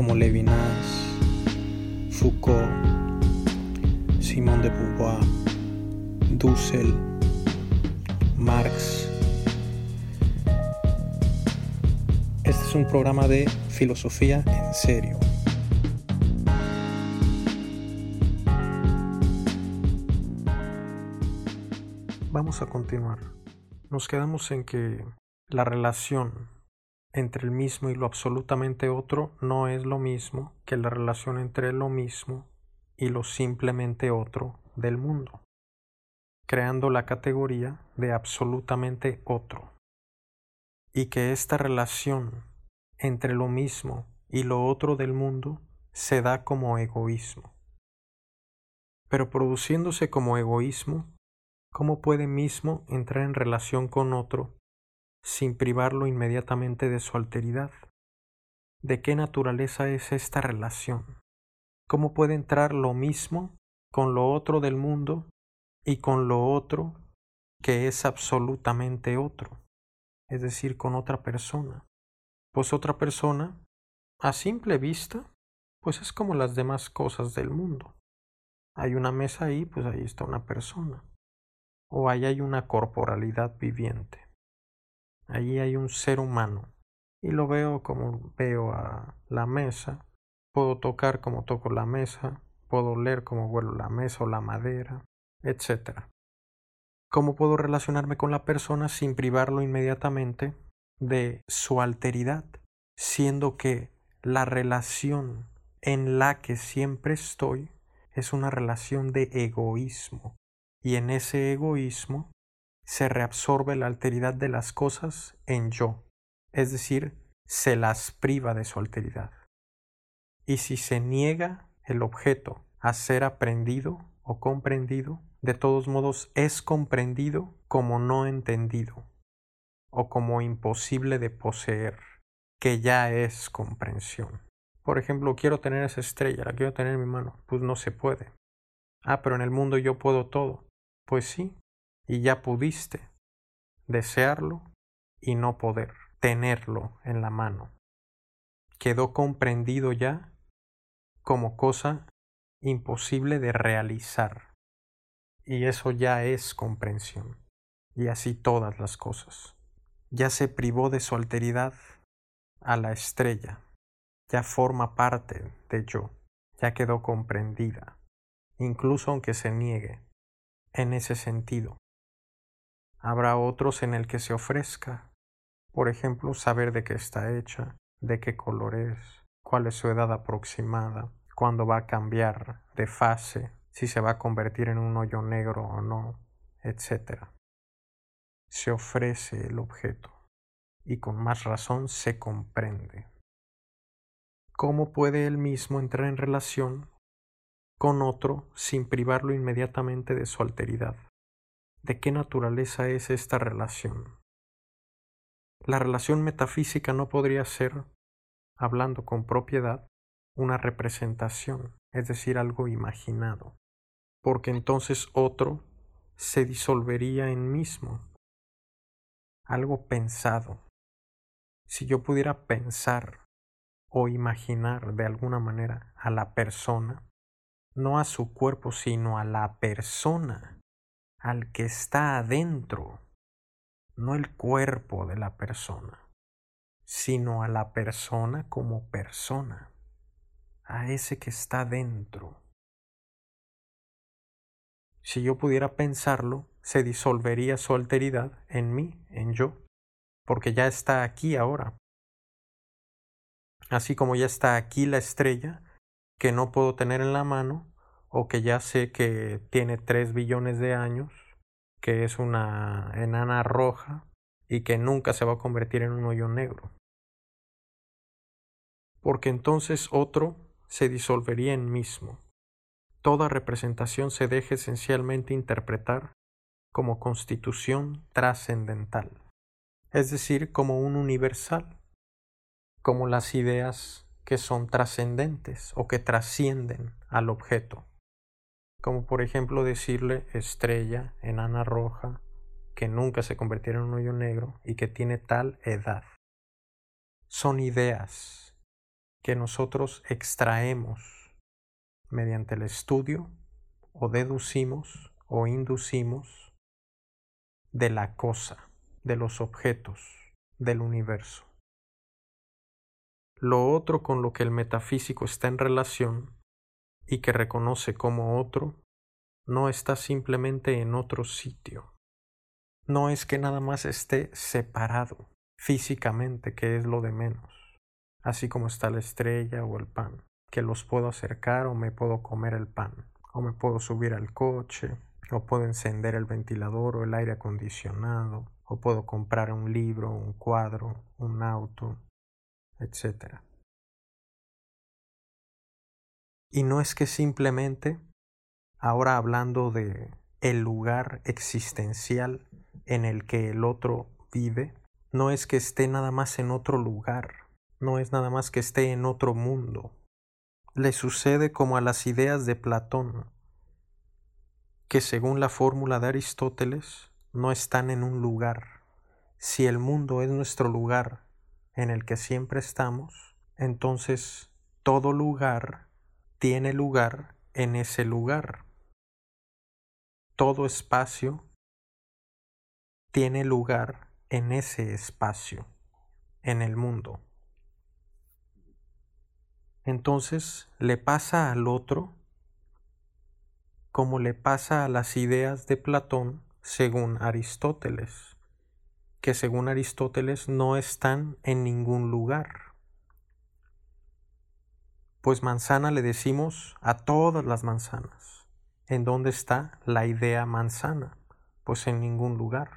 como Levinas, Foucault, Simón de Beauvoir, Dussel, Marx. Este es un programa de filosofía en serio. Vamos a continuar. Nos quedamos en que la relación entre el mismo y lo absolutamente otro no es lo mismo que la relación entre lo mismo y lo simplemente otro del mundo, creando la categoría de absolutamente otro, y que esta relación entre lo mismo y lo otro del mundo se da como egoísmo. Pero produciéndose como egoísmo, ¿cómo puede mismo entrar en relación con otro sin privarlo inmediatamente de su alteridad. ¿De qué naturaleza es esta relación? ¿Cómo puede entrar lo mismo con lo otro del mundo y con lo otro que es absolutamente otro? Es decir, con otra persona. Pues otra persona, a simple vista, pues es como las demás cosas del mundo. Hay una mesa ahí, pues ahí está una persona. O ahí hay una corporalidad viviente. Allí hay un ser humano y lo veo como veo a la mesa. Puedo tocar como toco la mesa, puedo oler como huelo la mesa o la madera, etc. ¿Cómo puedo relacionarme con la persona sin privarlo inmediatamente de su alteridad, siendo que la relación en la que siempre estoy es una relación de egoísmo, y en ese egoísmo se reabsorbe la alteridad de las cosas en yo, es decir, se las priva de su alteridad. Y si se niega el objeto a ser aprendido o comprendido, de todos modos es comprendido como no entendido o como imposible de poseer, que ya es comprensión. Por ejemplo, quiero tener esa estrella, la quiero tener en mi mano, pues no se puede. Ah, pero en el mundo yo puedo todo. Pues sí, y ya pudiste desearlo y no poder tenerlo en la mano. Quedó comprendido ya como cosa imposible de realizar. Y eso ya es comprensión. Y así todas las cosas. Ya se privó de su alteridad a la estrella. Ya forma parte de yo. Ya quedó comprendida. Incluso aunque se niegue. En ese sentido. Habrá otros en el que se ofrezca, por ejemplo, saber de qué está hecha, de qué color es, cuál es su edad aproximada, cuándo va a cambiar de fase, si se va a convertir en un hoyo negro o no, etc. Se ofrece el objeto y con más razón se comprende. ¿Cómo puede él mismo entrar en relación con otro sin privarlo inmediatamente de su alteridad? ¿De qué naturaleza es esta relación? La relación metafísica no podría ser, hablando con propiedad, una representación, es decir, algo imaginado, porque entonces otro se disolvería en mismo, algo pensado. Si yo pudiera pensar o imaginar de alguna manera a la persona, no a su cuerpo, sino a la persona, al que está adentro, no el cuerpo de la persona, sino a la persona como persona, a ese que está dentro. Si yo pudiera pensarlo, se disolvería su alteridad en mí, en yo, porque ya está aquí ahora. Así como ya está aquí la estrella, que no puedo tener en la mano, o que ya sé que tiene tres billones de años, que es una enana roja y que nunca se va a convertir en un hoyo negro. Porque entonces otro se disolvería en mismo. Toda representación se deja esencialmente interpretar como constitución trascendental, es decir, como un universal, como las ideas que son trascendentes o que trascienden al objeto, como por ejemplo decirle estrella, enana roja, que nunca se convirtiera en un hoyo negro y que tiene tal edad. Son ideas que nosotros extraemos mediante el estudio o deducimos o inducimos de la cosa, de los objetos, del universo. Lo otro con lo que el metafísico está en relación y que reconoce como otro, no está simplemente en otro sitio. No es que nada más esté separado físicamente, que es lo de menos, así como está la estrella o el pan, que los puedo acercar o me puedo comer el pan, o me puedo subir al coche, o puedo encender el ventilador o el aire acondicionado, o puedo comprar un libro, un cuadro, un auto, etc. Y no es que simplemente, ahora hablando de el lugar existencial en el que el otro vive, no es que esté nada más en otro lugar, no es nada más que esté en otro mundo. Le sucede como a las ideas de Platón, que según la fórmula de Aristóteles no están en un lugar. Si el mundo es nuestro lugar en el que siempre estamos, entonces todo lugar tiene lugar en ese lugar. Todo espacio tiene lugar en ese espacio, en el mundo. Entonces le pasa al otro como le pasa a las ideas de Platón según Aristóteles que según Aristóteles no están en ningún lugar. Pues manzana le decimos a todas las manzanas. ¿En dónde está la idea manzana? Pues en ningún lugar.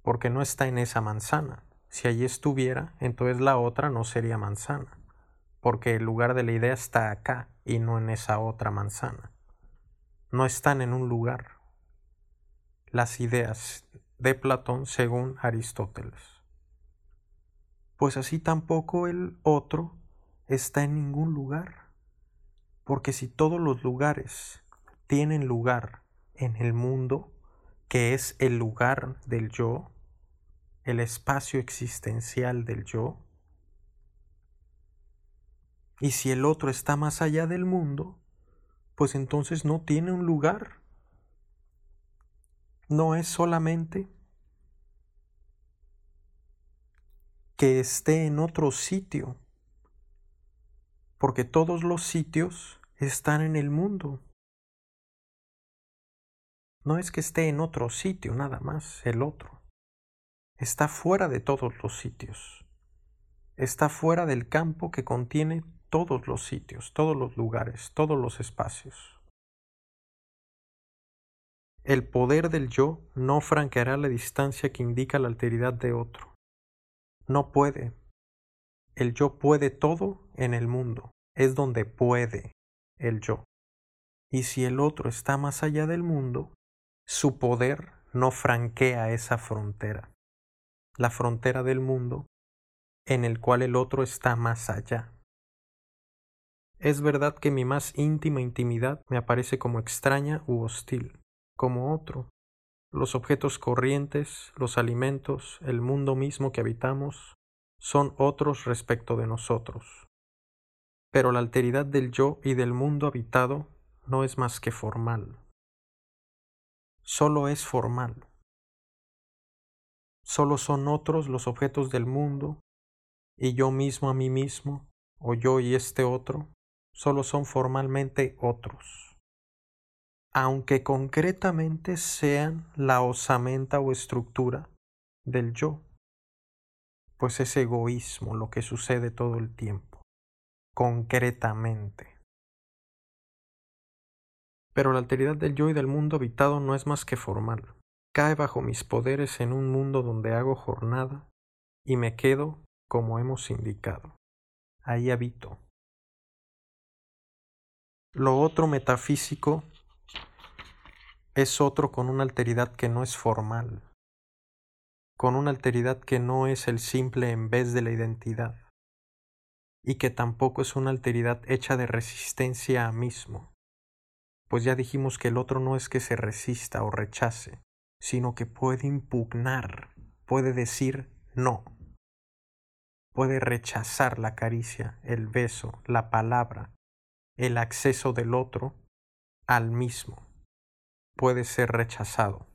Porque no está en esa manzana. Si allí estuviera, entonces la otra no sería manzana. Porque el lugar de la idea está acá y no en esa otra manzana. No están en un lugar. Las ideas de Platón según Aristóteles. Pues así tampoco el otro está en ningún lugar, porque si todos los lugares tienen lugar en el mundo, que es el lugar del yo, el espacio existencial del yo, y si el otro está más allá del mundo, pues entonces no tiene un lugar. No es solamente que esté en otro sitio, porque todos los sitios están en el mundo. No es que esté en otro sitio nada más, el otro. Está fuera de todos los sitios. Está fuera del campo que contiene todos los sitios, todos los lugares, todos los espacios. El poder del yo no franqueará la distancia que indica la alteridad de otro. No puede. El yo puede todo en el mundo. Es donde puede el yo. Y si el otro está más allá del mundo, su poder no franquea esa frontera. La frontera del mundo en el cual el otro está más allá. Es verdad que mi más íntima intimidad me aparece como extraña u hostil como otro. Los objetos corrientes, los alimentos, el mundo mismo que habitamos, son otros respecto de nosotros. Pero la alteridad del yo y del mundo habitado no es más que formal. Solo es formal. Solo son otros los objetos del mundo, y yo mismo a mí mismo, o yo y este otro, solo son formalmente otros aunque concretamente sean la osamenta o estructura del yo, pues es egoísmo lo que sucede todo el tiempo, concretamente. Pero la alteridad del yo y del mundo habitado no es más que formal. Cae bajo mis poderes en un mundo donde hago jornada y me quedo como hemos indicado. Ahí habito, Lo otro metafísico es otro con una alteridad que no es formal, con una alteridad que no es el simple en vez de la identidad, y que tampoco es una alteridad hecha de resistencia a mismo, pues ya dijimos que el otro no es que se resista o rechace, sino que puede impugnar, puede decir no, puede rechazar la caricia, el beso, la palabra, el acceso del otro al mismo, puede ser rechazado,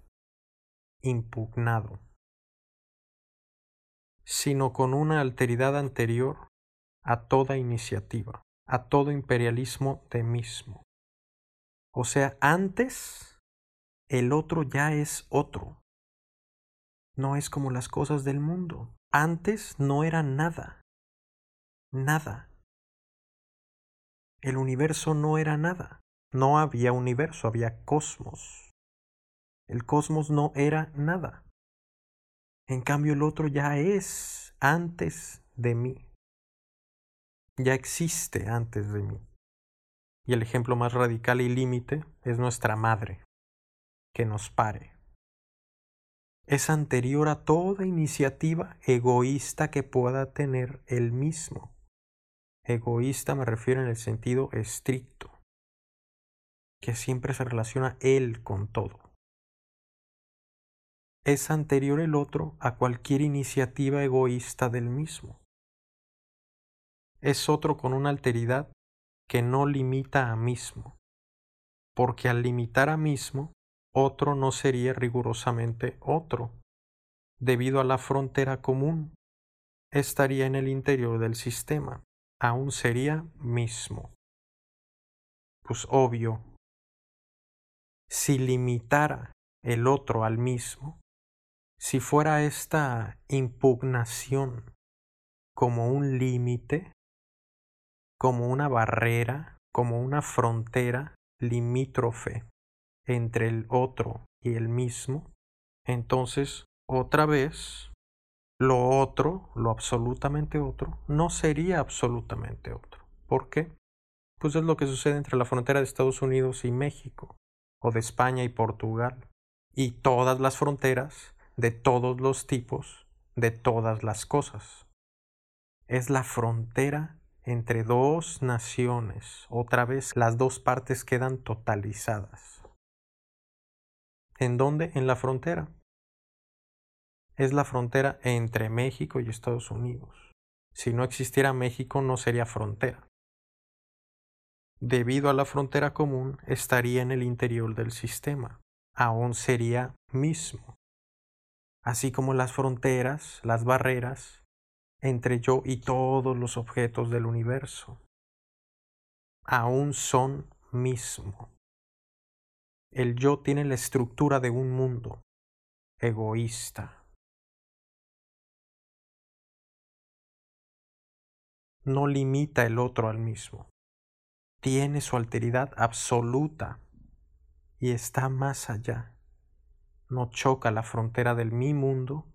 impugnado, sino con una alteridad anterior a toda iniciativa, a todo imperialismo de mismo. O sea, antes el otro ya es otro. No es como las cosas del mundo. Antes no era nada. Nada. El universo no era nada. No había universo, había cosmos. El cosmos no era nada. En cambio el otro ya es antes de mí. Ya existe antes de mí. Y el ejemplo más radical y límite es nuestra madre que nos pare. Es anterior a toda iniciativa egoísta que pueda tener él mismo. Egoísta me refiero en el sentido estricto, que siempre se relaciona él con todo. Es anterior el otro a cualquier iniciativa egoísta del mismo. Es otro con una alteridad que no limita a mismo, porque al limitar a mismo otro no sería rigurosamente otro. Debido a la frontera común, estaría en el interior del sistema, aún sería mismo. Pues obvio, si limitara el otro al mismo, si fuera esta impugnación como un límite, como una barrera, como una frontera limítrofe entre el otro y el mismo, entonces otra vez lo otro, lo absolutamente otro, no sería absolutamente otro. ¿Por qué? Pues es lo que sucede entre la frontera de Estados Unidos y México, o de España y Portugal, y todas las fronteras de todos los tipos, de todas las cosas. Es la frontera entre dos naciones. Otra vez las dos partes quedan totalizadas. ¿En dónde? En la frontera. Es la frontera entre México y Estados Unidos. Si no existiera México no sería frontera. Debido a la frontera común estaría en el interior del sistema. Aún sería mismo. Así como las fronteras, las barreras, entre yo y todos los objetos del universo. Aún son mismo. El yo tiene la estructura de un mundo egoísta. No limita el otro al mismo. Tiene su alteridad absoluta y está más allá. No choca la frontera del mi mundo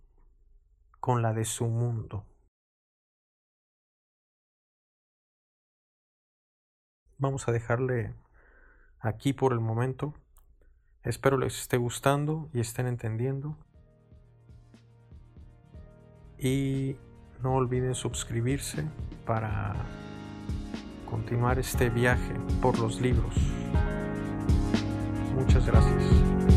con la de su mundo. Vamos a dejarle aquí por el momento. Espero les esté gustando y estén entendiendo. Y no olviden suscribirse para continuar este viaje por los libros. Muchas gracias.